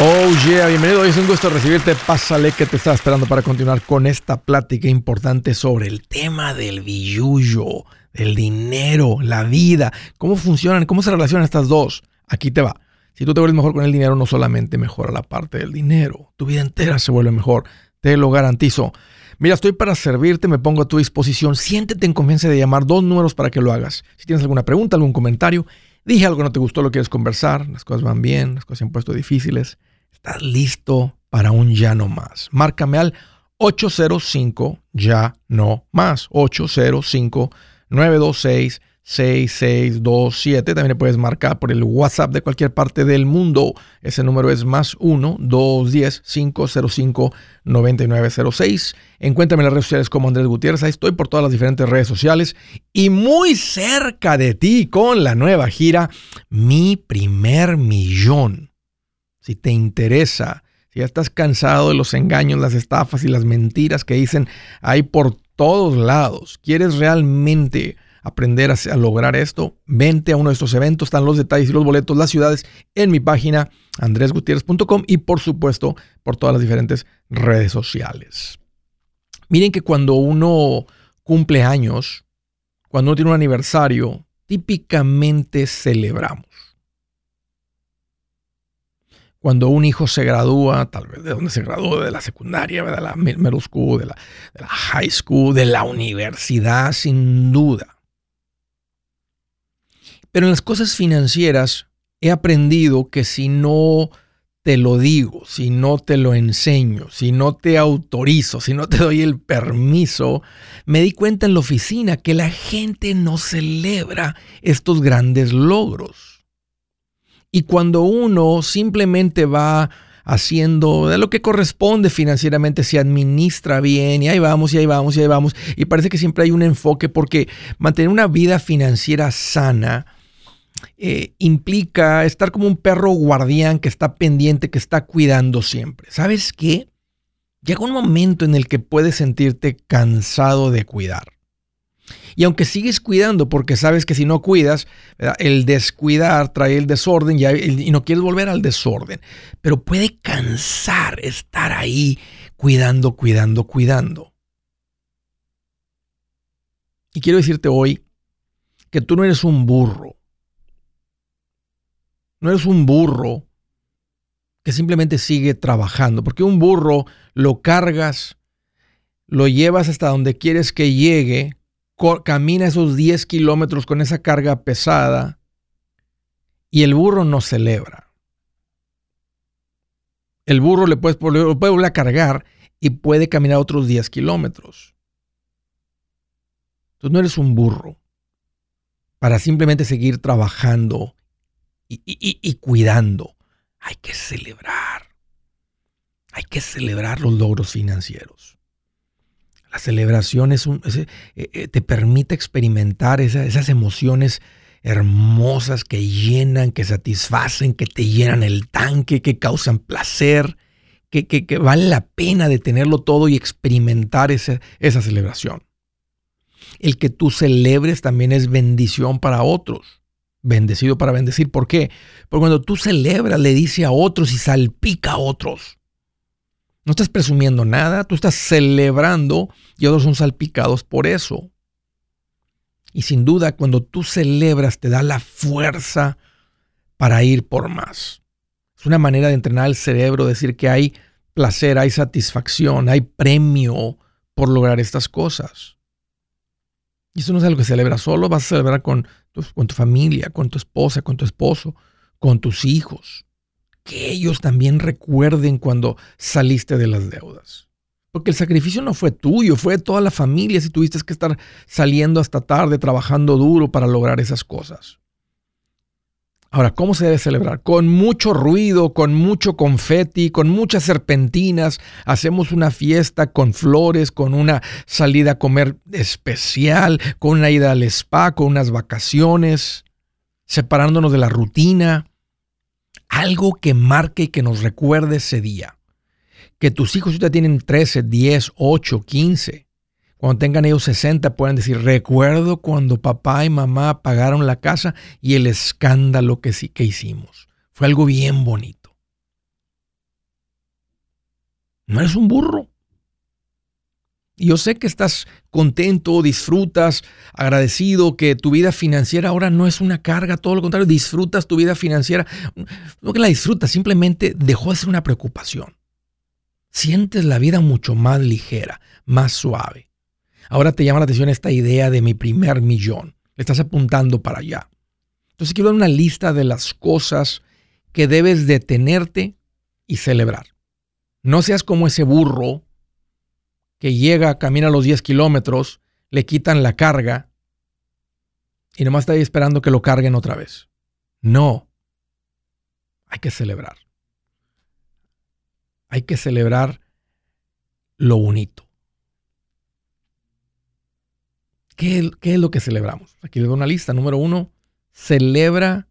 Oh yeah, bienvenido. Es un gusto recibirte. Pásale que te estaba esperando para continuar con esta plática importante sobre el tema del billuyo, del dinero, la vida, cómo funcionan, cómo se relacionan estas dos. Aquí te va. Si tú te vuelves mejor con el dinero, no solamente mejora la parte del dinero, tu vida entera se vuelve mejor. Te lo garantizo. Mira, estoy para servirte, me pongo a tu disposición. Siéntete en confianza de llamar dos números para que lo hagas. Si tienes alguna pregunta, algún comentario, dije algo que no te gustó, lo quieres conversar, las cosas van bien, las cosas se han puesto difíciles ¿Estás listo para un ya no más? Márcame al 805 ya no más. 805 926 6627. También le puedes marcar por el WhatsApp de cualquier parte del mundo. Ese número es más 1-210-505-9906. Encuéntrame en las redes sociales como Andrés Gutiérrez. Ahí estoy por todas las diferentes redes sociales. Y muy cerca de ti con la nueva gira, Mi Primer Millón si te interesa, si ya estás cansado de los engaños, las estafas y las mentiras que dicen ahí por todos lados, quieres realmente aprender a, lograr esto, vente a uno de estos eventos, están los detalles y los boletos, las ciudades en mi página andresgutierrez.com y por supuesto por todas las diferentes redes sociales. Miren que cuando uno cumple años, cuando uno tiene un aniversario, típicamente celebramos cuando un hijo se gradúa, tal vez de donde se graduó, de la secundaria, de la middle school, de la, de la high school, de la universidad, sin duda. Pero en las cosas financieras he aprendido que si no te lo digo, si no te lo enseño, si no te autorizo, si no te doy el permiso, me di cuenta en la oficina que la gente no celebra estos grandes logros. Y cuando uno simplemente va haciendo de lo que corresponde financieramente, se administra bien y ahí vamos y ahí vamos y ahí vamos. Y parece que siempre hay un enfoque porque mantener una vida financiera sana eh, implica estar como un perro guardián que está pendiente, que está cuidando siempre. ¿Sabes qué? Llega un momento en el que puedes sentirte cansado de cuidar. Y aunque sigues cuidando, porque sabes que si no cuidas, el descuidar trae el desorden y, no quieres volver al desorden. Pero puede cansar estar ahí cuidando, cuidando, cuidando. Y quiero decirte hoy que tú no eres un burro. No eres un burro que simplemente sigue trabajando, porque un burro lo cargas, lo llevas hasta donde quieres que llegue, camina esos 10 kilómetros con esa carga pesada y el burro no celebra. El burro le puede, puede volver a cargar y puede caminar otros 10 kilómetros. Entonces no eres un burro para simplemente seguir trabajando y cuidando. Hay que celebrar. Hay que celebrar los logros financieros. La celebración es un, eh, eh, te permite experimentar esas emociones hermosas que llenan, que satisfacen, que te llenan el tanque, que causan placer, que, que, vale la pena de tenerlo todo y experimentar esa, esa celebración. El que tú celebres también es bendición para otros. Bendecido para bendecir. ¿Por qué? Porque cuando tú celebras, le dice a otros y salpica a otros. No estás presumiendo nada, tú estás celebrando y otros son salpicados por eso. Y sin duda, cuando tú celebras, te da la fuerza para ir por más. Es una manera de entrenar al cerebro, decir que hay placer, hay satisfacción, hay premio por lograr estas cosas. Y eso no es algo que celebras solo, vas a celebrar con tu, con tu familia, con tu esposa, con tu esposo, con tus hijos que ellos también recuerden cuando saliste de las deudas. Porque el sacrificio no fue tuyo, fue de toda la familia si tuviste que estar saliendo hasta tarde, trabajando duro para lograr esas cosas. Ahora, ¿cómo se debe celebrar? Con mucho ruido, con mucho confeti, con muchas serpentinas. Hacemos una fiesta con flores, con una salida a comer especial, con una ida al spa, con unas vacaciones, separándonos de la rutina algo que marque y que nos recuerde ese día. Que tus hijos ya tienen 13, 10, 8, 15. Cuando tengan ellos 60 puedan decir, recuerdo cuando papá y mamá pagaron la casa y el escándalo que, sí, que hicimos. Fue algo bien bonito. No eres un burro. Yo sé que estás contento, disfrutas, agradecido, que tu vida financiera ahora no es una carga, todo lo contrario, disfrutas tu vida financiera. No que la disfrutas, simplemente dejó de ser una preocupación. Sientes la vida mucho más ligera, más suave. Ahora te llama la atención esta idea de mi primer millón. Le estás apuntando para allá. Entonces quiero dar una lista de las cosas que debes detenerte y celebrar. No seas como ese burro que llega, camina los 10 kilómetros, le quitan la carga y nomás está ahí esperando que lo carguen otra vez. No. Hay que celebrar. Hay que celebrar lo bonito. ¿Qué, ¿Qué, es lo que celebramos? Aquí les doy una lista. Número uno, celebra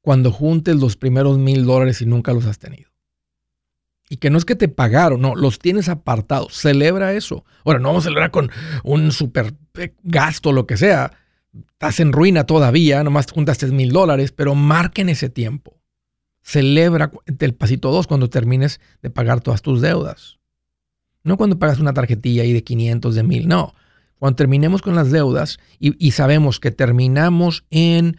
cuando juntes los primeros mil dólares y nunca los has tenido. Y que no es que te pagaron, no, los tienes apartados. Celebra eso. Ahora, no vamos a celebrar con un super gasto, o lo que sea. Estás en ruina todavía, nomás juntaste mil dólares, pero marquen ese tiempo. Celebra el pasito 2 cuando termines de pagar todas tus deudas. No cuando pagas una tarjetilla ahí de 500, de 1000, no. Cuando terminemos con las deudas y, y sabemos que terminamos en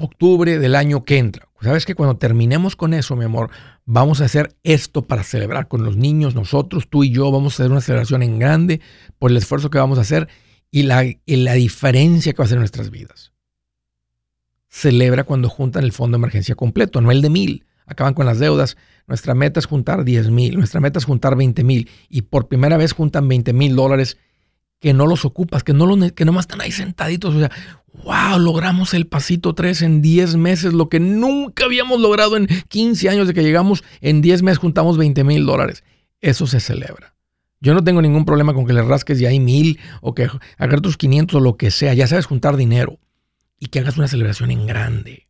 octubre del año que entra. Sabes que cuando terminemos con eso, mi amor, vamos a hacer esto para celebrar con los niños, nosotros, tú y yo, vamos a hacer una celebración en grande por el esfuerzo que vamos a hacer y la, la diferencia que va a hacer en nuestras vidas. Celebra cuando juntan el fondo de emergencia completo, no el de mil. Acaban con las deudas. Nuestra meta es juntar 10 mil, nuestra meta es juntar 20 mil y por primera vez juntan 20 mil dólares que no los ocupas, que no los, que nomás están ahí sentaditos. O sea, wow, logramos el pasito 3 en 10 meses, lo que nunca habíamos logrado en 15 años de que llegamos. En 10 meses juntamos 20 mil dólares. Eso se celebra. Yo no tengo ningún problema con que le rasques ya hay mil o que hagas tus 500 o lo que sea. Ya sabes juntar dinero y que hagas una celebración en grande.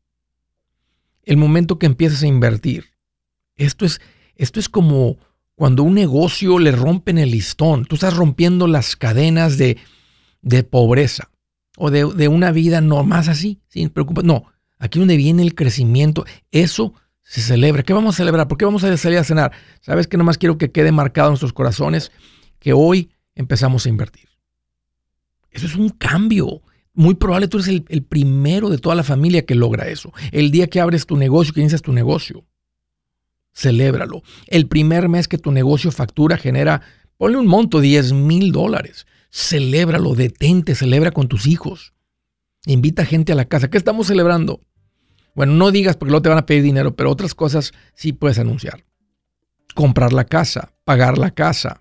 El momento que empiezas a invertir. Esto es, esto es como cuando un negocio le rompen el listón. Tú estás rompiendo las cadenas de, de pobreza o de, una vida no más así, sin preocupación. No, aquí donde viene el crecimiento, eso se celebra. ¿Qué vamos a celebrar? ¿Por qué vamos a salir a cenar? ¿Sabes que nomás quiero que quede marcado en nuestros corazones que hoy empezamos a invertir? Eso es un cambio. Muy probable tú eres el, el primero de toda la familia que logra eso. El día que abres tu negocio, que inicias tu negocio, celébralo. El primer mes que tu negocio factura genera, ponle un monto, 10 mil dólares celébralo, detente, celebra con tus hijos. Invita gente a la casa. ¿Qué estamos celebrando? Bueno, no digas porque luego te van a pedir dinero, pero otras cosas sí puedes anunciar. Comprar la casa, pagar la casa.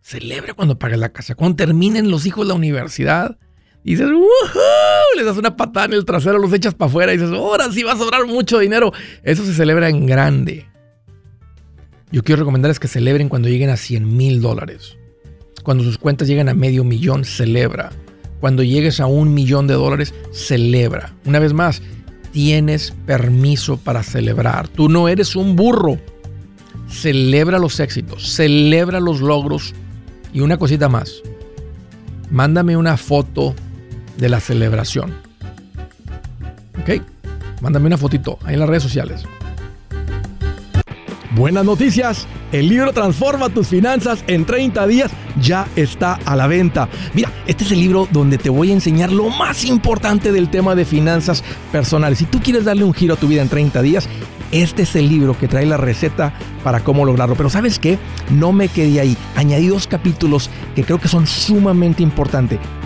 Celebra cuando pagues la casa. Cuando terminen los hijos la universidad, dices, ¡Woohoo! les das una patada en el trasero, los echas para afuera y dices, ahora sí va a sobrar mucho dinero. Eso se celebra en grande. Yo quiero recomendarles que celebren cuando lleguen a 100 mil dólares. Cuando sus cuentas llegan a medio millón, celebra. Cuando llegues a un millón de dólares, celebra. Una vez más, tienes permiso para celebrar. Tú no eres un burro. Celebra los éxitos, celebra los logros. Y una cosita más, mándame una foto de la celebración. ¿Ok? Mándame una fotito ahí en las redes sociales. Buenas noticias. El libro Transforma tus finanzas en 30 días ya está a la venta. Mira, este es el libro donde te voy a enseñar lo más importante del tema de finanzas personales. Si tú quieres darle un giro a tu vida en 30 días, este es el libro que trae la receta para cómo lograrlo. Pero sabes qué? No me quedé ahí. Añadí dos capítulos que creo que son sumamente importantes.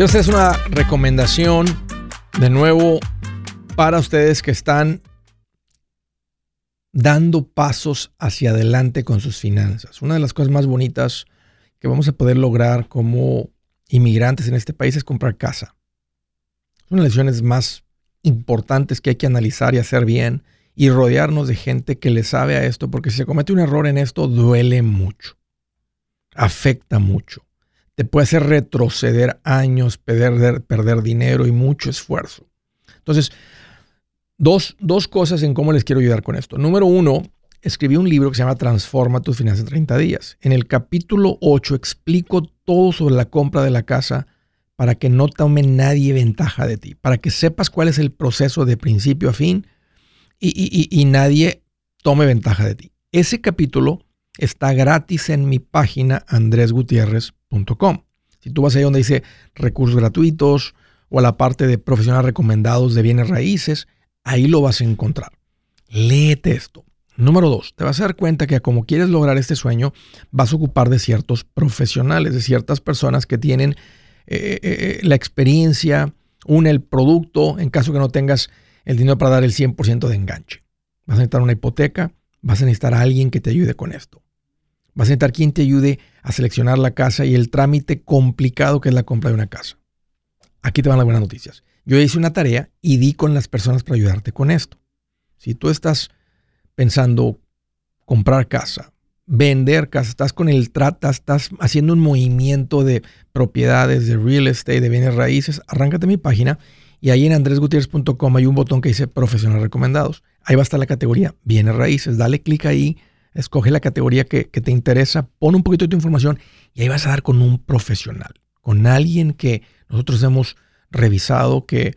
Quiero hacerles una recomendación de nuevo para ustedes que están dando pasos hacia adelante con sus finanzas. Una de las cosas más bonitas que vamos a poder lograr como inmigrantes en este país es comprar casa. Son las lecciones más importantes que hay que analizar y hacer bien y rodearnos de gente que le sabe a esto, porque si se comete un error en esto, duele mucho, afecta mucho te puede hacer retroceder años, perder, perder dinero y mucho esfuerzo. Entonces, dos, dos cosas en cómo les quiero ayudar con esto. Número uno, escribí un libro que se llama Transforma tus finanzas en 30 días. En el capítulo 8 explico todo sobre la compra de la casa para que no tome nadie ventaja de ti, para que sepas cuál es el proceso de principio a fin y, y nadie tome ventaja de ti. Ese capítulo está gratis en mi página andresgutierrez.com si tú vas ahí donde dice recursos gratuitos o a la parte de profesionales recomendados de bienes raíces, ahí lo vas a encontrar. Léete esto. Número dos, te vas a dar cuenta que como quieres lograr este sueño, vas a ocupar de ciertos profesionales, de ciertas personas que tienen eh, eh, eh, la experiencia, un, el producto, en caso que no tengas el dinero para dar el 100% de enganche. Vas a necesitar una hipoteca, vas a necesitar a alguien que te ayude con esto. Vas a necesitar quien te ayude a seleccionar la casa y el trámite complicado que es la compra de una casa. Aquí te van las buenas noticias. Yo hice una tarea y di con las personas para ayudarte con esto. Si tú estás pensando comprar casa, vender casa, estás con el trata, estás haciendo un movimiento de propiedades, de real estate, de bienes raíces, arráncate mi página y ahí en andresgutierrez.com hay un botón que dice profesionales recomendados. Ahí va a estar la categoría bienes raíces. Dale clic ahí escoge la categoría que, te interesa, pon un poquito de tu información y ahí vas a dar con un profesional, con alguien que nosotros hemos revisado que,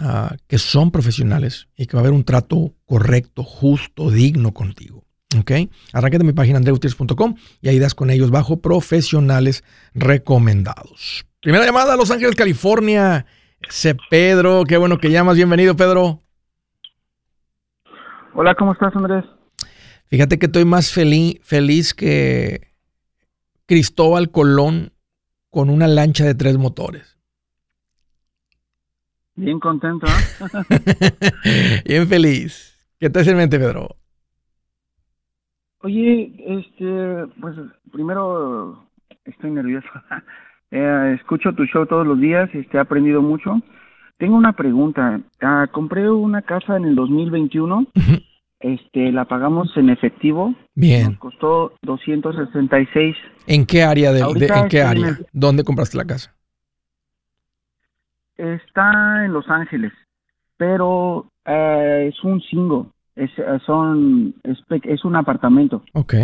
ah, que son profesionales y que va a haber un trato correcto, justo, digno contigo. ¿Ok? Arráncate mi página andreutiers.com y ahí das con ellos bajo profesionales recomendados. Primera llamada a Los Ángeles, California. Ese Pedro, qué bueno que llamas. Bienvenido, Pedro. Hola, ¿cómo estás, Andrés? Fíjate que estoy más feliz, feliz que Cristóbal Colón con una lancha de tres motores. Bien contento, ¿eh? Bien feliz. ¿Qué te hace en mente, Pedro? Oye, este, pues primero estoy nervioso. Eh, escucho tu show todos los días, este, he aprendido mucho. Tengo una pregunta. Ah, compré una casa en el 2021 este, la pagamos en efectivo. Bien. Nos costó 266. ¿En qué área? De, ¿En qué área? ¿Dónde compraste la casa? Está en Los Ángeles, pero eh, es un single. Es, eh, son, es, un apartamento. Ok.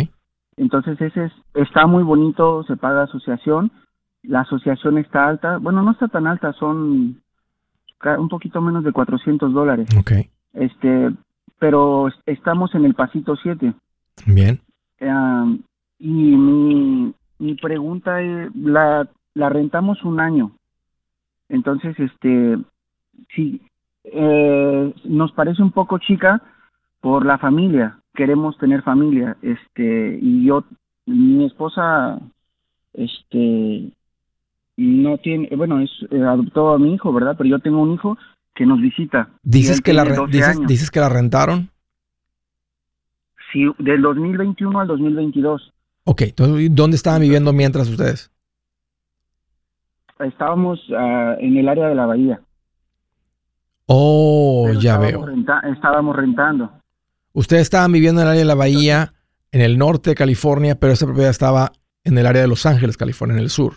Entonces ese es, está muy bonito, se paga asociación. La asociación está alta. Bueno, no está tan alta, son un poquito menos de 400 dólares. Ok. Este, pero estamos en el pasito 7. Bien. y mi, mi pregunta es, la, la rentamos un año. Entonces, este, sí, eh, nos parece un poco chica por la familia. Queremos tener familia, este, y yo mi esposa, este, no tiene, bueno, es eh, adoptó a mi hijo, ¿verdad? Pero yo tengo un hijo que nos visita. ¿Dices que, la, dices, dices que la rentaron? Sí, del 2021 al 2022. Ok, entonces, ¿dónde estaban viviendo mientras ustedes? Estábamos ah, en el área de la bahía. Oh, ya veo. estábamos rentando. Ustedes estaban viviendo en el área de la bahía, en el norte de California, pero esa propiedad estaba en el área de Los Ángeles, California, en el sur.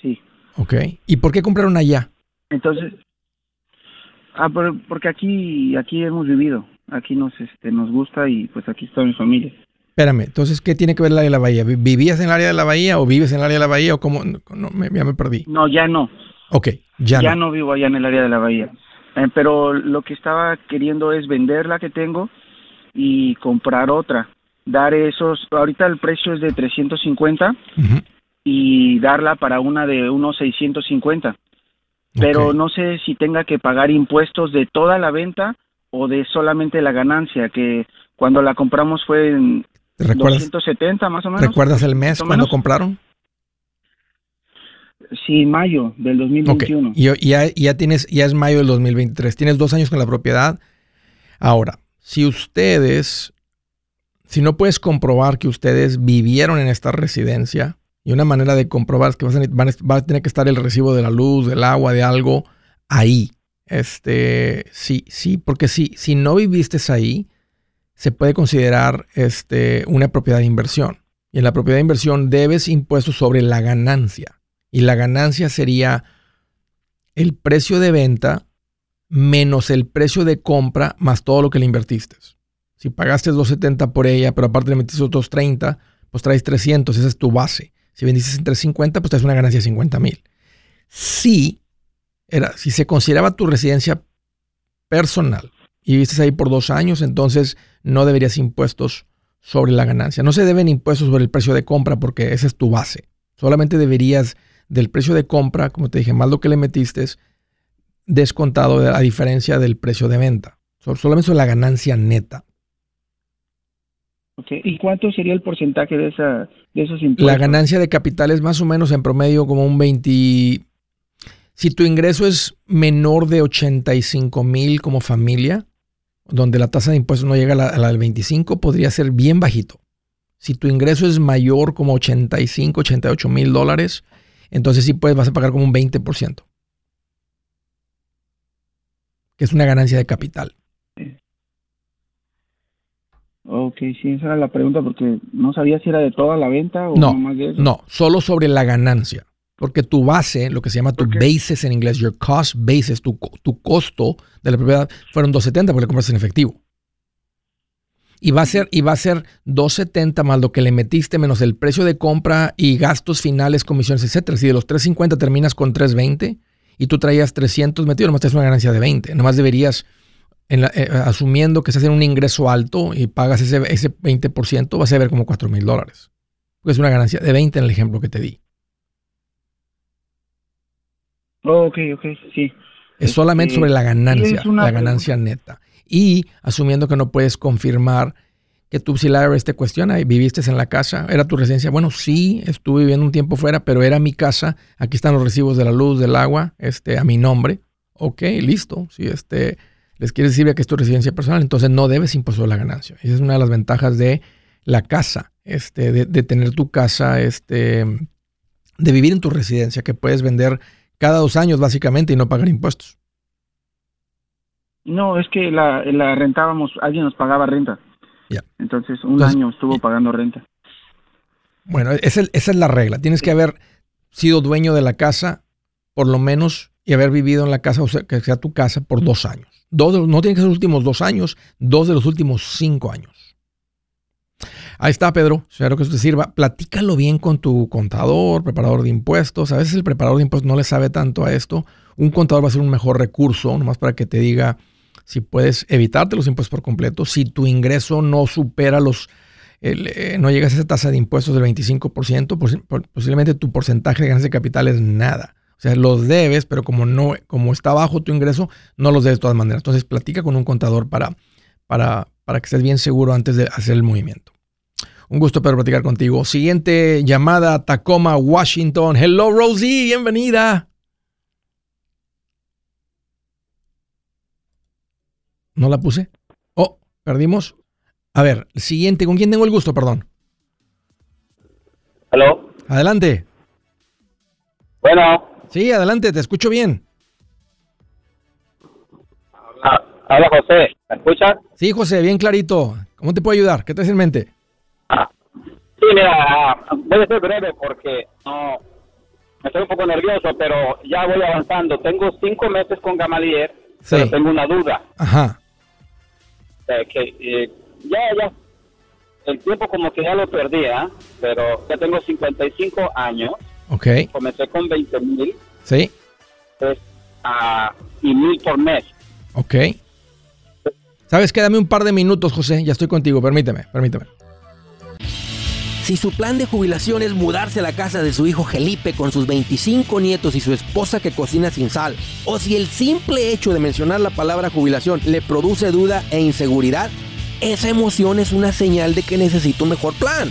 Sí. Ok. ¿Y por qué compraron allá? Entonces, ah, porque aquí, aquí hemos vivido, aquí nos, este, nos gusta y pues aquí está mi familia. Espérame, entonces, ¿qué tiene que ver el área de la bahía? ¿Vivías en el área de la bahía o vives en el área de la bahía o cómo? No, me, ya me perdí. No, ya no. Ok, ya, ya no. vivo allá en el área de la bahía. Eh, pero lo que estaba queriendo es vender la que tengo y comprar otra. Dar esos, ahorita el precio es de 350 y darla para una de unos 650. Pero no sé si tenga que pagar impuestos de toda la venta o de solamente la ganancia, que cuando la compramos fue en ¿Recuerdas, 270 más o menos. ¿Recuerdas el mes cuando compraron? Sí, mayo del 2021. Y ya, ya tienes, ya es mayo del 2023. Tienes dos años con la propiedad. Ahora, si ustedes, si no puedes comprobar que ustedes vivieron en esta residencia, y una manera de comprobar es que vas a, va a tener que estar el recibo de la luz, del agua, de algo ahí. Este, sí, sí, porque si, si no viviste ahí, se puede considerar este, una propiedad de inversión. Y en la propiedad de inversión debes impuestos sobre la ganancia. Y la ganancia sería el precio de venta menos el precio de compra más todo lo que le invertiste. Si pagaste 270 por ella, pero aparte le metiste otros 30, pues traes 300, esa es tu base. Si vendiste en 350, pues traes una ganancia de 50 mil. Si, era, si se consideraba tu residencia personal y viviste ahí por dos años, entonces no deberías impuestos sobre la ganancia. No se deben impuestos sobre el precio de compra porque esa es tu base. Solamente deberías del precio de compra, como te dije, más lo que le metiste, descontado a diferencia del precio de venta. Solamente sobre la ganancia neta. ¿Y cuánto sería el porcentaje de, esa, de esos impuestos? La ganancia de capital es más o menos en promedio como un 20... Si tu ingreso es menor de 85 mil como familia, donde la tasa de impuestos no llega a la, del 25, podría ser bien bajito. Si tu ingreso es mayor como 85, 88 mil dólares, entonces sí puedes, vas a pagar como un 20%, que es una ganancia de capital. Ok, sí, esa era la pregunta porque no sabía si era de toda la venta o no, más de eso. No, solo sobre la ganancia. Porque tu base, lo que se llama tu basis en inglés, your cost basis, tu, tu costo de la propiedad, fueron 270 porque le compraste en efectivo. Y va a ser, y va a ser 270 más lo que le metiste menos el precio de compra y gastos finales, comisiones, etcétera. Si de los 350 terminas con 320 y tú traías 300 metido, nomás te una ganancia de 20. Nomás deberías, eh, asumiendo que estás en un ingreso alto y pagas ese, ese 20%, vas a ver como 4 mil dólares. Es una ganancia de 20 en el ejemplo que te di. Oh, ok, ok, sí. Es solamente sobre la ganancia, la ganancia neta. Y asumiendo que no puedes confirmar que tú si la IRS te cuestiona y viviste en la casa, era tu residencia. Bueno, sí, estuve viviendo un tiempo fuera, pero era mi casa. Aquí están los recibos de la luz, del agua, este, a mi nombre. Ok, listo. Si este, les quiere decir que es tu residencia personal, entonces no debes impuesto la ganancia. Esa es una de las ventajas de la casa, este, de, de tener tu casa, este, de vivir en tu residencia, que puedes vender cada dos años básicamente y no pagar impuestos. No, es que la, rentábamos, alguien nos pagaba renta. Entonces, un año estuvo pagando renta. Bueno, esa es, la regla. Tienes que haber sido dueño de la casa, por lo menos, y haber vivido en la casa, o sea, que sea tu casa, por dos años. Dos no tiene que ser los últimos dos años, dos de los últimos cinco años. Ahí está, Pedro. Espero que eso te sirva. Platícalo bien con tu contador, preparador de impuestos. A veces el preparador de impuestos no le sabe tanto a esto. Un contador va a ser un mejor recurso, nomás para que te diga si puedes evitarte los impuestos por completo, si tu ingreso no supera los, eh, no llegas a esa tasa de impuestos del 25%, posiblemente tu porcentaje de ganancia de capital es nada. O sea, los debes, pero como no, como está bajo tu ingreso, no los debes de todas maneras. Entonces, platica con un contador para, para, para que estés bien seguro antes de hacer el movimiento. Un gusto poder platicar contigo. Siguiente llamada, Tacoma, Washington. Hello, Rosie, bienvenida. ¿No la puse? Oh, perdimos. A ver, siguiente, ¿con quién tengo el gusto, perdón? Hello. Adelante. Bueno. Sí, adelante, te escucho bien. Ah, habla José, ¿me escuchas? Sí, José, bien clarito. ¿Cómo te puedo ayudar? ¿Qué te en mente? Ah, sí, mira, ah, voy a ser breve porque no, estoy un poco nervioso, pero ya voy avanzando. Tengo cinco meses con Gamalier, Sí. pero tengo una duda. Ajá. eh, que eh, ya, ya, el tiempo como que ya lo perdí, ¿ah? pero ya tengo 55 años, Ok. comencé con 20 mil Sí. pues, ah, y mil por mes. Ok. ¿Sabes qué? Dame un par de minutos, José. Ya estoy contigo. Permíteme, permíteme. Si su plan de jubilación es mudarse a la casa de su hijo Felipe con sus 25 nietos y su esposa que cocina sin sal, o si el simple hecho de mencionar la palabra jubilación le produce duda e inseguridad, esa emoción es una señal de que necesita un mejor plan.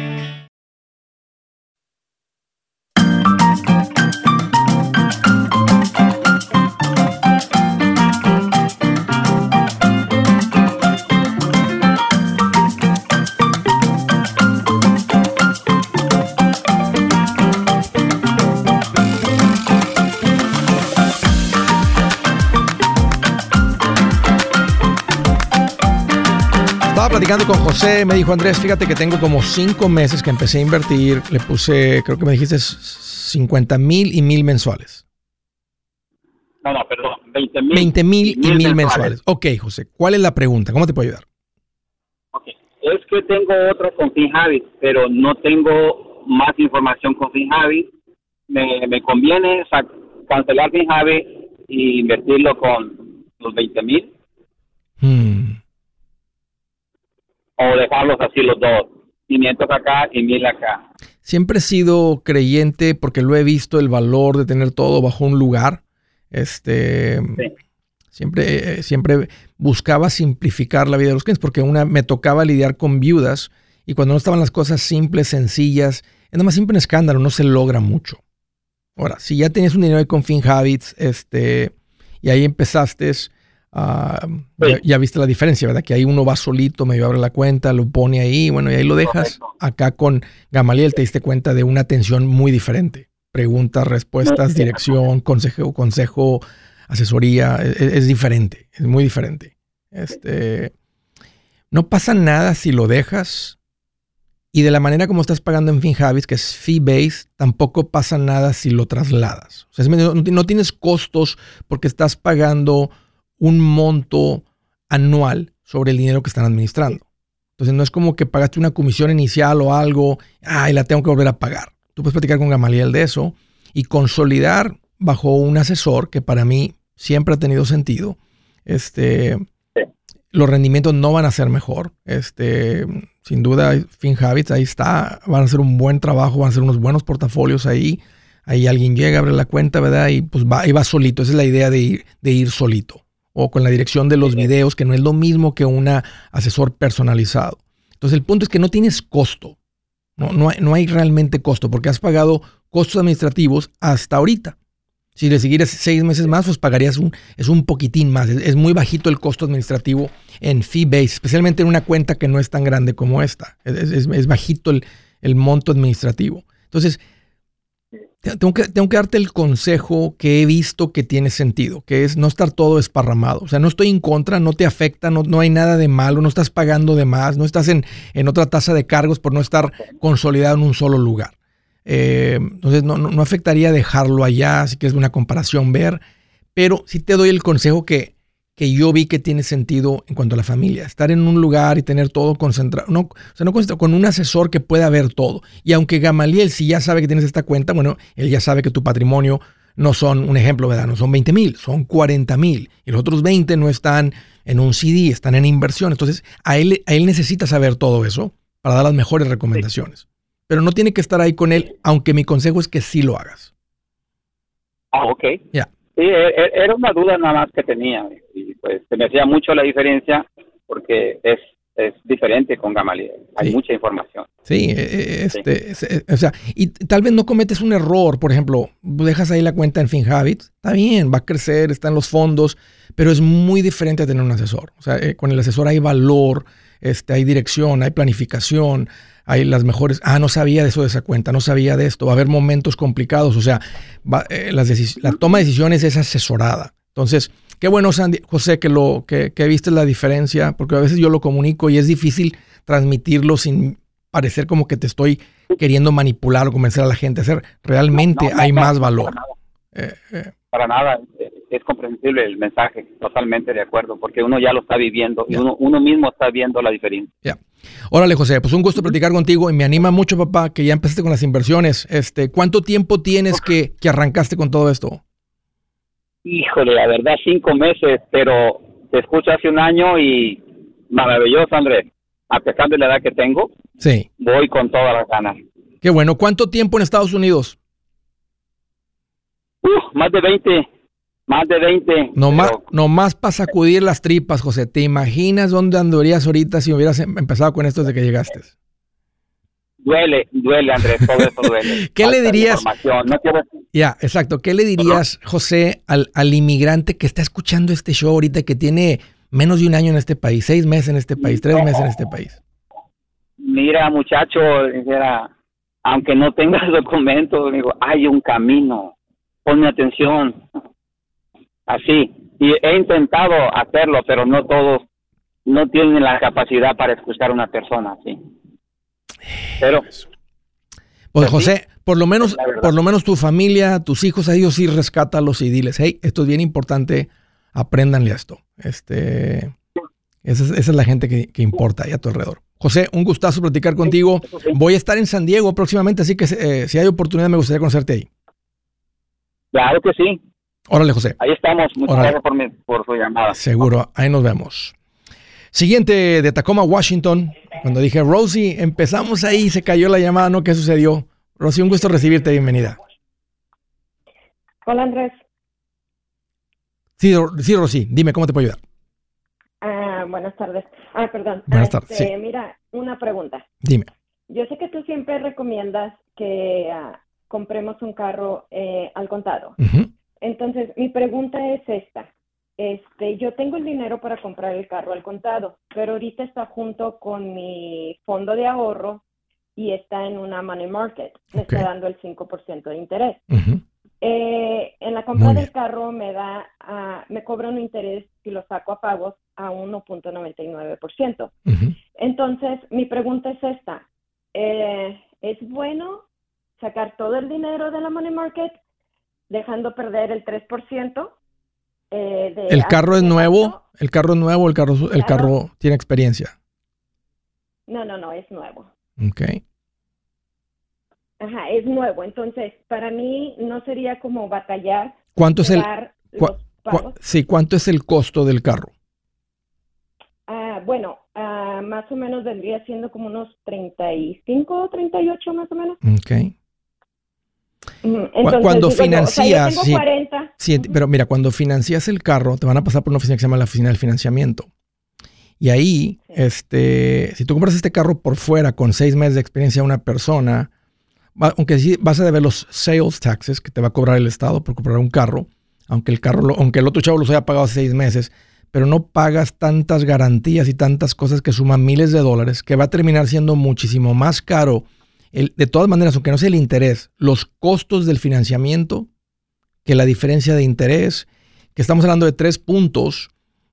Platicando con José, me dijo Andrés, fíjate que tengo como cinco meses que empecé a invertir, le puse, creo que me dijiste 50 mil y mil mensuales. No, no, perdón, 20 mil. 20 mil y mil mensuales. Ok, José, ¿cuál es la pregunta? ¿Cómo te puedo ayudar? Ok. Es que tengo otra con FinHabit, pero no tengo más información con FinHabit. Me, me conviene cancelar FinHabit y invertirlo con los 20 mil Hmm. O dejarlos así los dos, 500 acá y 1000 acá. Siempre he sido creyente porque lo he visto el valor de tener todo bajo un lugar. Este, Sí. siempre, siempre buscaba simplificar la vida de los clientes porque una me tocaba lidiar con viudas y cuando no estaban las cosas simples, sencillas, es nada más siempre un escándalo, no se logra mucho. Ahora, si ya tenías un dinero con FinHabits, este, y ahí empezaste, ah, ya, ya viste la diferencia, ¿verdad? Que ahí uno va solito, medio abre la cuenta, lo pone ahí, bueno, y ahí lo dejas. Correcto. Acá con Gamaliel te diste cuenta de una atención muy diferente. Preguntas, respuestas, dirección, consejo, consejo, asesoría, es, es diferente, es muy diferente. Este, no pasa nada si lo dejas. Y de la manera como estás pagando en FinHabits, que es fee-based, tampoco pasa nada si lo trasladas. O sea, no tienes costos porque estás pagando un monto anual sobre el dinero que están administrando. Entonces no es como que pagaste una comisión inicial o algo, ay, la tengo que volver a pagar. Tú puedes platicar con Gamaliel de eso y consolidar bajo un asesor que para mí siempre ha tenido sentido. Este, Sí. los rendimientos no van a ser mejor. Este, sin duda, FinHabits ahí está, van a hacer un buen trabajo, van a hacer unos buenos portafolios ahí. Ahí alguien llega, abre la cuenta, ¿verdad? Y pues va, y va solito. Esa es la idea de ir, de ir solito. O con la dirección de los videos, que no es lo mismo que un asesor personalizado. Entonces el punto es que no tienes costo. No, no, hay, no hay realmente costo porque has pagado costos administrativos hasta ahorita. Si le siguieras seis meses más, pues pagarías un, es un poquitín más. Es, es muy bajito el costo administrativo en fee base, especialmente en una cuenta que no es tan grande como esta. Es, es- es bajito el, el monto administrativo. Entonces, tengo que, darte el consejo que he visto que tiene sentido, que es no estar todo esparramado. O sea, no estoy en contra, no te afecta, no, no hay nada de malo, no estás pagando de más, no estás en, en otra tasa de cargos por no estar consolidado en un solo lugar. Eh, entonces no, no, afectaría dejarlo allá, si quieres una comparación ver, pero sí te doy el consejo que, que yo vi que tiene sentido en cuanto a la familia. Estar en un lugar y tener todo concentrado, no, o sea, no con un asesor que pueda ver todo. Y aunque Gamaliel, si ya sabe que tienes esta cuenta, bueno, él ya sabe que tu patrimonio no son, un ejemplo, ¿verdad? No son 20 mil, son 40 mil. Y los otros 20 no están en un CD, están en inversión. Entonces, a él, a él necesita saber todo eso para dar las mejores recomendaciones. Pero no tiene que estar ahí con él, aunque mi consejo es que sí lo hagas. Ah, ok. Ya. Sí, e, e, era una duda nada más que tenía. Y pues se me hacía mucho la diferencia porque es es diferente con Gamaliel. Hay mucha información. Sí, e, e, este, e, o sea, y tal vez no cometes un error, por ejemplo, dejas ahí la cuenta en FinHabit, está bien, va a crecer, está en los fondos, pero es muy diferente a tener un asesor. O sea, eh, con el asesor hay valor, este, hay dirección, hay planificación, hay las mejores, ah, no sabía de eso de esa cuenta, no sabía de esto, va a haber momentos complicados, o sea, eh, la toma de decisiones es asesorada. Entonces, Qué bueno, Sandy, José, que, lo, que, que viste la diferencia, porque a veces yo lo comunico y es difícil transmitirlo sin parecer como que te estoy queriendo manipular o convencer a la gente a hacer. Realmente hay más valor. Eh, eh. Para nada, es comprensible el mensaje, totalmente de acuerdo, porque uno ya lo está viviendo y uno, uno, mismo está viendo la diferencia. Ya. Órale, José, pues un gusto platicar contigo y me anima mucho, papá, que ya empezaste con las inversiones. Este, ¿Cuánto tiempo tienes que, que arrancaste con todo esto? Híjole, la verdad, cinco meses, pero te escucho hace un año y maravilloso, Andrés. A pesar de la edad que tengo, sí. voy con todas las ganas. Qué bueno. ¿Cuánto tiempo en Estados Unidos? más de 20. Más de 20. No, más, no más para sacudir las tripas, José. ¿Te imaginas dónde andarías ahorita si hubieras em, empezado con esto desde que llegaste? Duele, duele, Andrés, todo eso duele. ¿Qué le dirías? Ya, exacto. ¿Qué le dirías, José, al, al, inmigrante que está escuchando este show ahorita, que tiene menos de un año en este país, seis meses en este país, tres meses en este país? Mira, muchacho, aunque no tengas documentos, digo, hay un camino. Ponme atención. Así. Y he intentado hacerlo, pero no todos no tienen la capacidad para escuchar a una persona así. Pero. Pues José, por lo menos, por lo menos tu familia, tus hijos, a ellos sí rescátalos y diles, hey, esto es bien importante, apréndanle a esto. Este, esa es, la gente que, importa ahí a tu alrededor. José, un gustazo platicar contigo. Voy a estar en San Diego próximamente, así que eh, si hay oportunidad me gustaría conocerte ahí. Claro que sí. Órale, José. Ahí estamos. Muchas gracias por, por su llamada. Seguro. Ahí nos vemos. Siguiente de Tacoma, Washington. Cuando dije, Rosie, empezamos ahí, se cayó la llamada, ¿no? ¿Qué sucedió? Rosie, un gusto recibirte, bienvenida. Hola, Andrés. Sí, sí, Rosy, dime, ¿cómo te puedo ayudar? Ah, buenas tardes. Ah, perdón. Buenas tardes. Este, mira, una pregunta. Dime. Yo sé que tú siempre recomiendas que ah, compremos un carro eh, al contado. Entonces, mi pregunta es esta. Este, yo tengo el dinero para comprar el carro al contado, pero ahorita está junto con mi fondo de ahorro y está en una money market. Me está dando el 5% de interés. Eh, en la compra del carro me da, uh, me cobra un interés si lo saco a pagos a 1.99%. Entonces, mi pregunta es esta. Eh, ¿Es bueno sacar todo el dinero de la money market dejando perder el 3%? Eh, ¿El carro es nuevo? ¿El carro es nuevo el carro, el carro tiene experiencia? No, no, no, es nuevo. Ok. Ajá, es nuevo. Entonces, para mí no sería como batallar. ¿Cuánto es el sí, cuánto es el costo del carro? Ah, bueno, ah, más o menos vendría siendo como unos 35 o 38 más o menos. Ok cuando financias, pero mira, cuando financias el carro, te van a pasar por una oficina que se llama la oficina del financiamiento. Y ahí, este, si tú compras este carro por fuera con seis meses de experiencia a una persona, aunque sí vas a deber los sales taxes que te va a cobrar el Estado por comprar un carro, aunque el carro, aunque el otro chavo los haya pagado hace seis meses, pero no pagas tantas garantías y tantas cosas que suman miles de dólares, que va a terminar siendo muchísimo más caro de todas maneras, aunque no sea el interés, los costos del financiamiento, que la diferencia de interés, que estamos hablando de tres puntos,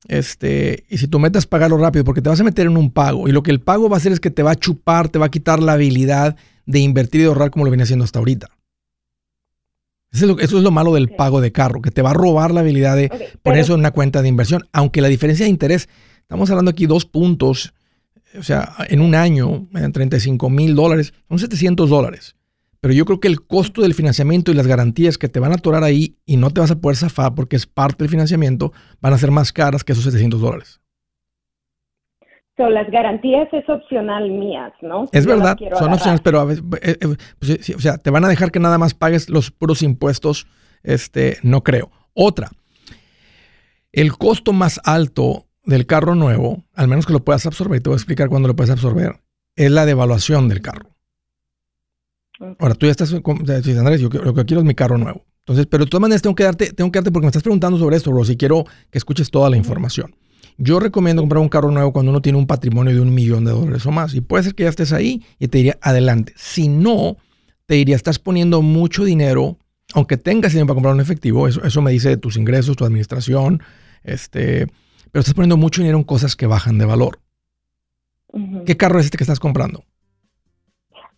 este, y si tú metes pagarlo rápido, porque te vas a meter en un pago, y lo que el pago va a hacer es que te va a chupar, te va a quitar la habilidad de invertir y ahorrar como lo viene haciendo hasta ahorita. Eso es, lo, malo del pago de carro, que te va a robar la habilidad de poner eso en una cuenta de inversión. Aunque la diferencia de interés, estamos hablando aquí dos puntos, o sea, en un año, en 35 mil dólares, son 700 dólares. Pero yo creo que el costo del financiamiento y las garantías que te van a atorar ahí y no te vas a poder zafar porque es parte del financiamiento, van a ser más caras que esos 700 dólares. So, las garantías es opcional mías, ¿no? Es verdad, son opcionales, pero a veces, eh, eh, pues, o sea, te van a dejar que nada más pagues los puros impuestos, este, no creo. Otra, el costo más alto del carro nuevo, al menos que lo puedas absorber, y te voy a explicar cuándo lo puedes absorber, es la devaluación del carro. Ahora, tú ya estás, Andrés, yo lo que quiero es mi carro nuevo. Entonces, pero de todas maneras tengo que darte, tengo que darte porque me estás preguntando sobre esto, bro, si quiero que escuches toda la información. Yo recomiendo comprar un carro nuevo cuando uno tiene un patrimonio de un millón de dólares o más. Y puede ser que ya estés ahí y te diría adelante. Si no, te diría, estás poniendo mucho dinero, aunque tengas dinero para comprar un efectivo, eso, eso me dice de tus ingresos, tu administración, este, pero estás poniendo mucho dinero en cosas que bajan de valor. ¿Qué carro es este que estás comprando?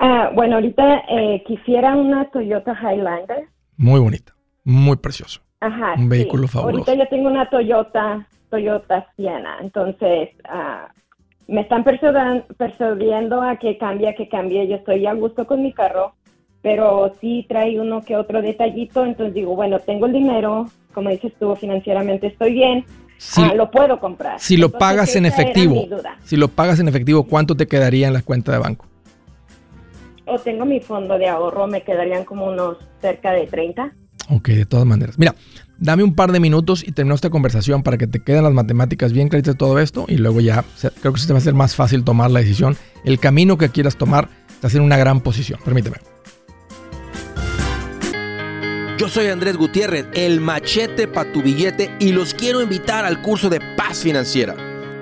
Ah, bueno, ahorita eh, quisiera una Toyota Highlander. Muy bonita, muy precioso. Ajá. Un vehículo fabuloso. Ahorita yo tengo una Toyota, Toyota Siena, entonces ah, me están persuadiendo a que cambie, a que cambie. Yo estoy a gusto con mi carro, pero sí trae uno que otro detallito, entonces digo, bueno, tengo el dinero, como dices tú, financieramente estoy bien, ah, lo puedo comprar. Si lo pagas en efectivo, si lo pagas en efectivo, ¿cuánto te quedaría en la cuenta de banco? O tengo mi fondo de ahorro, me quedarían como unos cerca de 30. Ok, de todas maneras. Mira, dame un par de minutos y termino esta conversación para que te queden las matemáticas bien claritas de todo esto y luego ya creo que se te va a hacer más fácil tomar la decisión. El camino que quieras tomar estás en una gran posición. Permíteme. Yo soy Andrés Gutiérrez, el machete para tu billete y los quiero invitar al curso de paz financiera.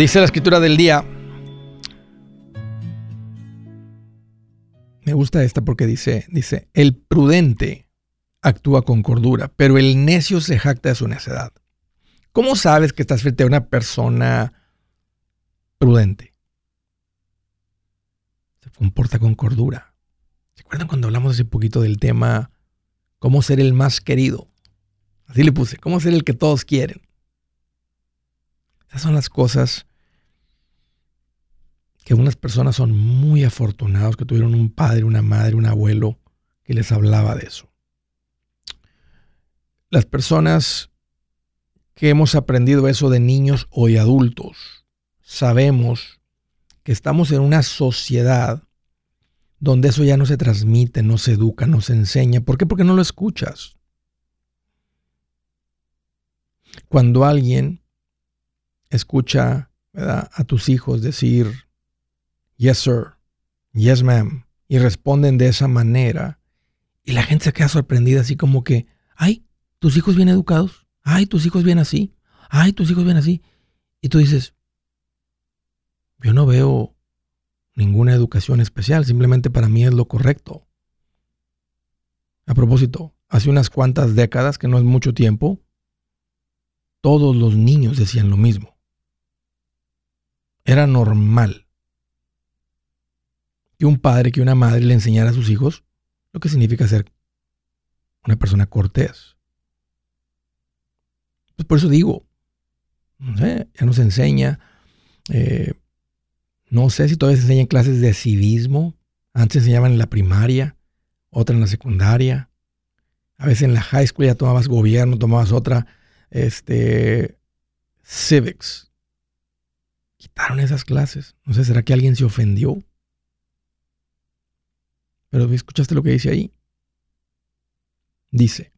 Dice la escritura del día. Me gusta esta porque dice, dice, el prudente actúa con cordura, pero el necio se jacta de su necedad. ¿Cómo sabes que estás frente a una persona prudente? Se comporta con cordura. ¿Se acuerdan cuando hablamos hace poquito del tema cómo ser el más querido? Así le puse, cómo ser el que todos quieren. Esas son las cosas que unas personas son muy afortunados que tuvieron un padre, una madre, un abuelo que les hablaba de eso. Las personas que hemos aprendido eso de niños o de adultos, sabemos que estamos en una sociedad donde eso ya no se transmite, no se educa, no se enseña. ¿Por qué? Porque no lo escuchas. Cuando alguien escucha a tus hijos decir, yes sir, yes ma'am, y responden de esa manera, y la gente se queda sorprendida así como que, ay, tus hijos bien educados, ay, tus hijos bien así, ay, tus hijos bien así, y tú dices, yo no veo ninguna educación especial, simplemente para mí es lo correcto. A propósito, hace unas cuantas décadas, que no es mucho tiempo, todos los niños decían lo mismo. Era normal que un padre, que una madre le enseñara a sus hijos lo que significa ser una persona cortés. por eso digo, no sé, ya nos enseña. Eh, no sé si todavía se enseñan clases de civismo. Antes enseñaban en la primaria, otra en la secundaria. A veces en la high school ya tomabas gobierno, tomabas otra, este, civics. Quitaron esas clases. No sé, ¿será que alguien se ofendió? Pero ¿escuchaste lo que dice ahí? Dice,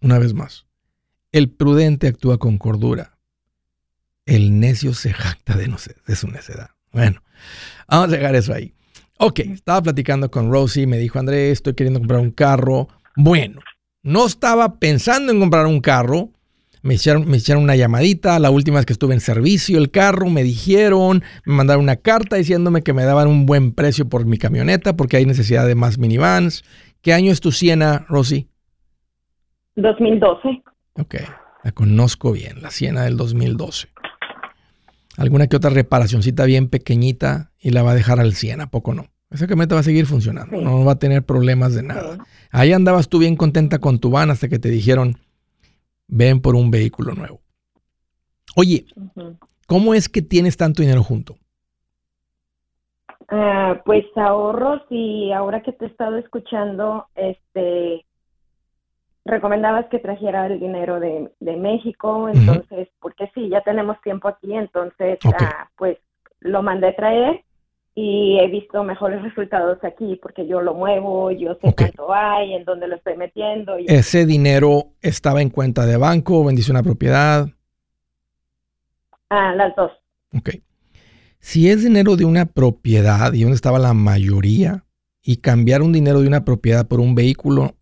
una vez más, el prudente actúa con cordura. El necio se jacta de, no sé, de su necedad. Bueno, vamos a dejar eso ahí. Ok, estaba platicando con Rosie, me dijo, André, estoy queriendo comprar un carro. Bueno, no estaba pensando en comprar un carro. Me hicieron, me hicieron una llamadita la última vez que estuve en servicio el carro, me dijeron, me mandaron una carta diciéndome que me daban un buen precio por mi camioneta porque hay necesidad de más minivans. ¿Qué año es tu Siena, Rosy? 2012. Ok, la conozco bien, la Siena del 2012. Alguna que otra reparacioncita bien pequeñita y la va a dejar al 100, ¿a poco no? Esa camioneta va a seguir funcionando, no va a tener problemas de nada. Ahí andabas tú bien contenta con tu van hasta que te dijeron, ven por un vehículo nuevo. Oye, ¿cómo es que tienes tanto dinero junto? Ah, pues ahorros y ahora que te he estado escuchando, este, recomendabas que trajera el dinero de, México, entonces, porque sí, ya tenemos tiempo aquí, entonces, ah, pues lo mandé traer y he visto mejores resultados aquí porque yo lo muevo, yo sé cuánto hay, en dónde lo estoy metiendo. ¿Ese dinero estaba en cuenta de banco o bendición una propiedad? Ah, las dos. Ok. Si es dinero de una propiedad y donde estaba la mayoría, y cambiar un dinero de una propiedad por un vehículo,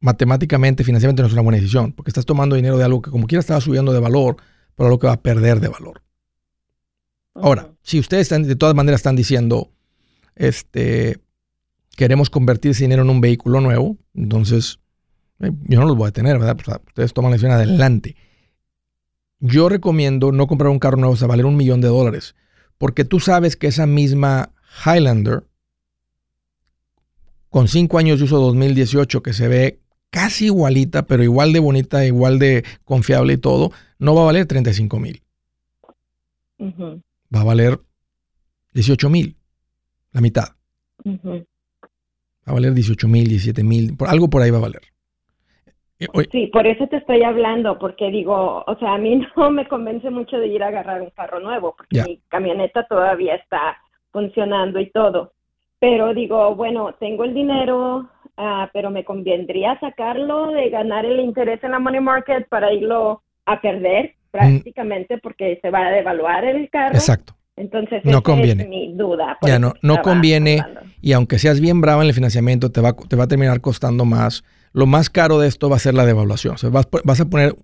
matemáticamente, financieramente no es una buena decisión, porque estás tomando dinero de algo que como quiera estaba subiendo de valor, pero algo que va a perder de valor. Ahora, si ustedes de todas maneras están diciendo, este, queremos convertir ese dinero en un vehículo nuevo, entonces eh, yo no los voy a tener, ¿verdad? Pues, ustedes toman la decisión adelante. Yo recomiendo no comprar un carro nuevo, o sea, valer un millón de dólares, porque tú sabes que esa misma Highlander, con cinco años de uso 2018, que se ve casi igualita, pero igual de bonita, igual de confiable y todo, no va a valer 35 mil va a valer 18 mil, la mitad. Va a valer 18 mil, 17 mil, algo por ahí va a valer. Eh, sí, por eso te estoy hablando, porque digo, o sea, a mí no me convence mucho de ir a agarrar un carro nuevo, porque mi camioneta todavía está funcionando y todo. Pero digo, bueno, tengo el dinero, ah, pero me convendría sacarlo de ganar el interés en la money market para irlo a perder prácticamente porque se va a devaluar el carro. Exacto. Entonces, no conviene. es mi duda. Ya no, no conviene. Y aunque seas bien brava en el financiamiento, te va, te va a terminar costando más. Lo más caro de esto va a ser la devaluación. O sea, vas, vas, a poner,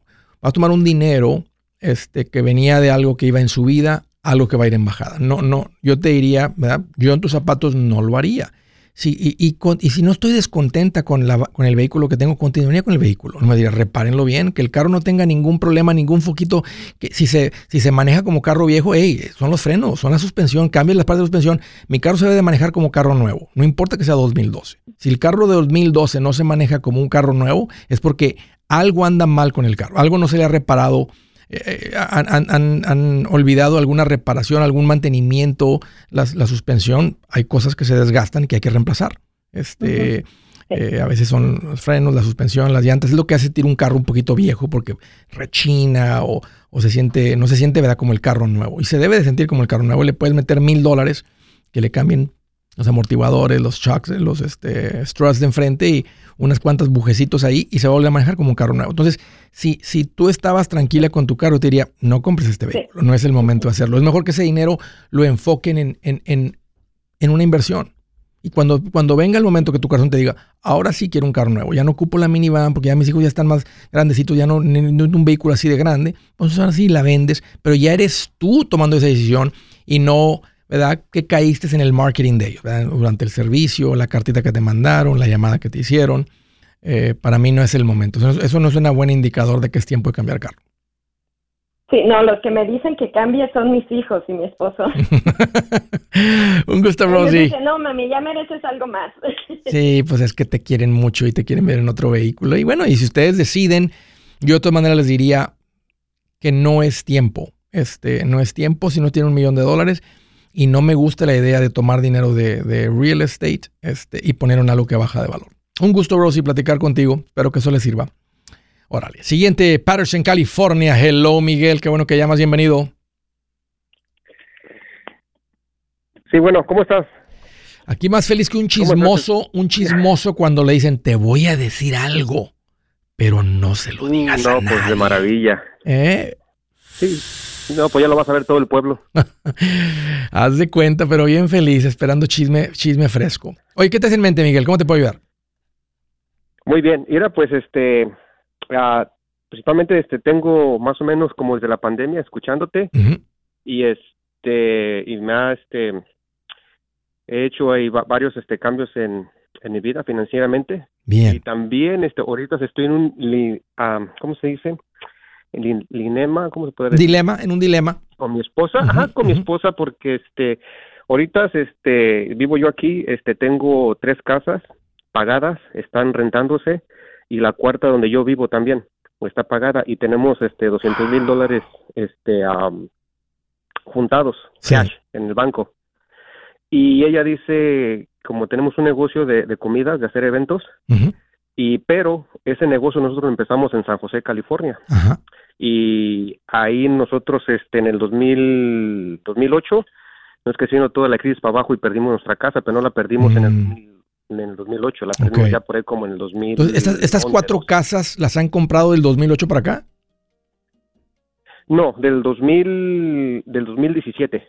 vas a tomar un dinero este, que venía de algo que iba en subida, algo que va a ir en bajada. No, no, yo te diría, ¿verdad? Yo en tus zapatos no lo haría. Sí, y, y, si no estoy descontenta con, la, con el vehículo que tengo, continuaría con el vehículo. No me diría, repárenlo bien, que el carro no tenga ningún problema, ningún foquito. Que si se, si se maneja como carro viejo, hey, son los frenos, son la suspensión, cambien las partes de suspensión. Mi carro se debe de manejar como carro nuevo, no importa que sea 2012. Si el carro de 2012 no se maneja como un carro nuevo, es porque algo anda mal con el carro, algo no se le ha reparado eh, han, olvidado alguna reparación, algún mantenimiento, la, suspensión, hay cosas que se desgastan y que hay que reemplazar. Este, eh, a veces son los frenos, la suspensión, las llantas, es lo que hace tirar un carro un poquito viejo porque rechina o, se siente, no se siente ¿verdad? como el carro nuevo. Y se debe de sentir como el carro nuevo. Le puedes meter mil dólares que le cambien los amortiguadores, los shocks, los este, struts de enfrente y unas cuantas bujecitos ahí y se vuelve a manejar como un carro nuevo. Entonces, si, si tú estabas tranquila con tu carro, te diría, no compres este vehículo, no es el momento de hacerlo. Es mejor que ese dinero lo enfoquen en, en, en, una inversión. Y cuando, cuando venga el momento que tu corazón te diga, ahora sí quiero un carro nuevo, ya no ocupo la minivan porque ya mis hijos ya están más grandecitos, ya no necesito un vehículo así de grande, pues ahora sí la vendes, pero ya eres tú tomando esa decisión y no ¿verdad? Que caíste en el marketing de ellos, Durante el servicio, la cartita que te mandaron, la llamada que te hicieron. Eh, para mí no es el momento. Eso, no es un buen indicador de que es tiempo de cambiar carro. Sí, no, los que me dicen que cambie son mis hijos y mi esposo. un gusto, Rosy. no, mami, ya mereces algo más. sí, pues es que te quieren mucho y te quieren ver en otro vehículo. Y bueno, y si ustedes deciden, yo de todas maneras les diría, que no es tiempo. Este, no es tiempo si no tiene un millón de dólares y no me gusta la idea de tomar dinero de, real estate este, y poner en algo que baja de valor. Un gusto, Rosy, platicar contigo. Espero que eso le sirva. Órale. Siguiente, Patterson, California. Hello, Miguel. Qué bueno que llamas. Bienvenido. Sí, bueno, ¿cómo estás? Aquí más feliz que un chismoso, un chismoso cuando le dicen, te voy a decir algo, pero no se lo digas no, pues de maravilla. ¿Eh? Sí, no, pues ya lo vas a ver todo el pueblo. Haz de cuenta, pero bien feliz, esperando chisme, chisme fresco. Oye, ¿qué te hace en mente, Miguel? ¿Cómo te puedo ayudar? Muy bien, mira, pues este, uh, principalmente este, tengo más o menos como desde la pandemia escuchándote y este, y me ha, este, he hecho ahí varios este, cambios en, en mi vida financieramente. Bien. Y también, este, ahorita estoy en un, ¿cómo se dice? Dilema, ¿cómo se puede decir? Dilema, en un dilema. Con mi esposa, ajá, con mi esposa porque este, ahorita este, vivo yo aquí, este, tengo tres casas pagadas, están rentándose y la cuarta donde yo vivo también está pagada y tenemos este 200 mil dólares este juntados cash en el banco y ella dice como tenemos un negocio de, de comidas de hacer eventos y pero ese negocio nosotros empezamos en San José California y ahí nosotros este en el 2000 2008 no es que sino toda la crisis para abajo y perdimos nuestra casa pero no la perdimos en el mm en el 2008, la perdimos ya por ahí como en el 2000. Entonces, ¿estas, cuatro casas las han comprado del 2008 para acá? No, del 2000, del 2017.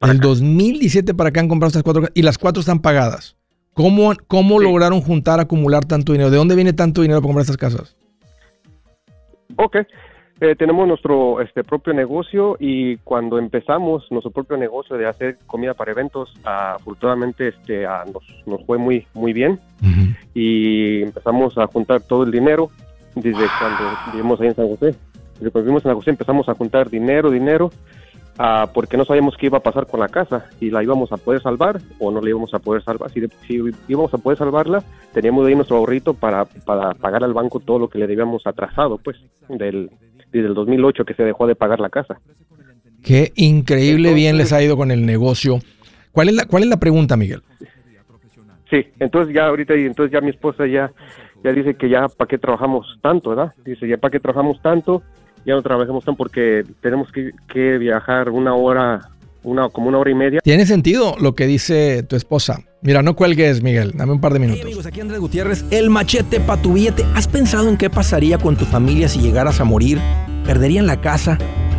Del 2017 para acá han comprado estas cuatro casas y las cuatro están pagadas. ¿Cómo, cómo lograron juntar, acumular tanto dinero? ¿De dónde viene tanto dinero para comprar estas casas? Ok, eh, tenemos nuestro este propio negocio y cuando empezamos nuestro propio negocio de hacer comida para eventos, afortunadamente este, nos, nos, fue muy muy bien y empezamos a juntar todo el dinero desde cuando vivimos ahí en San José. Desde cuando vivimos en San José empezamos a juntar dinero, dinero, uh, porque no sabíamos qué iba a pasar con la casa, si la íbamos a poder salvar o no la íbamos a poder salvar. Si, si íbamos a poder salvarla, teníamos ahí nuestro ahorrito para, para pagar al banco todo lo que le debíamos atrasado, pues, del, desde el 2008 que se dejó de pagar la casa. Qué increíble bien les ha ido con el negocio. ¿Cuál es la, cuál es la pregunta, Miguel? Sí, entonces ya ahorita, y entonces ya mi esposa ya, ya dice que ya para qué trabajamos tanto, ¿verdad? Dice, ya para qué trabajamos tanto, ya no trabajamos tanto porque tenemos que, que viajar una hora una, como una hora y media. Tiene sentido lo que dice tu esposa. Mira, no cuelgues, Miguel. Dame un par de minutos. amigos, aquí Andrés Gutiérrez, el machete para tu billete. ¿Has pensado en qué pasaría con tu familia si llegaras a morir? ¿Perderían la casa?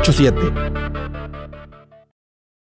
987.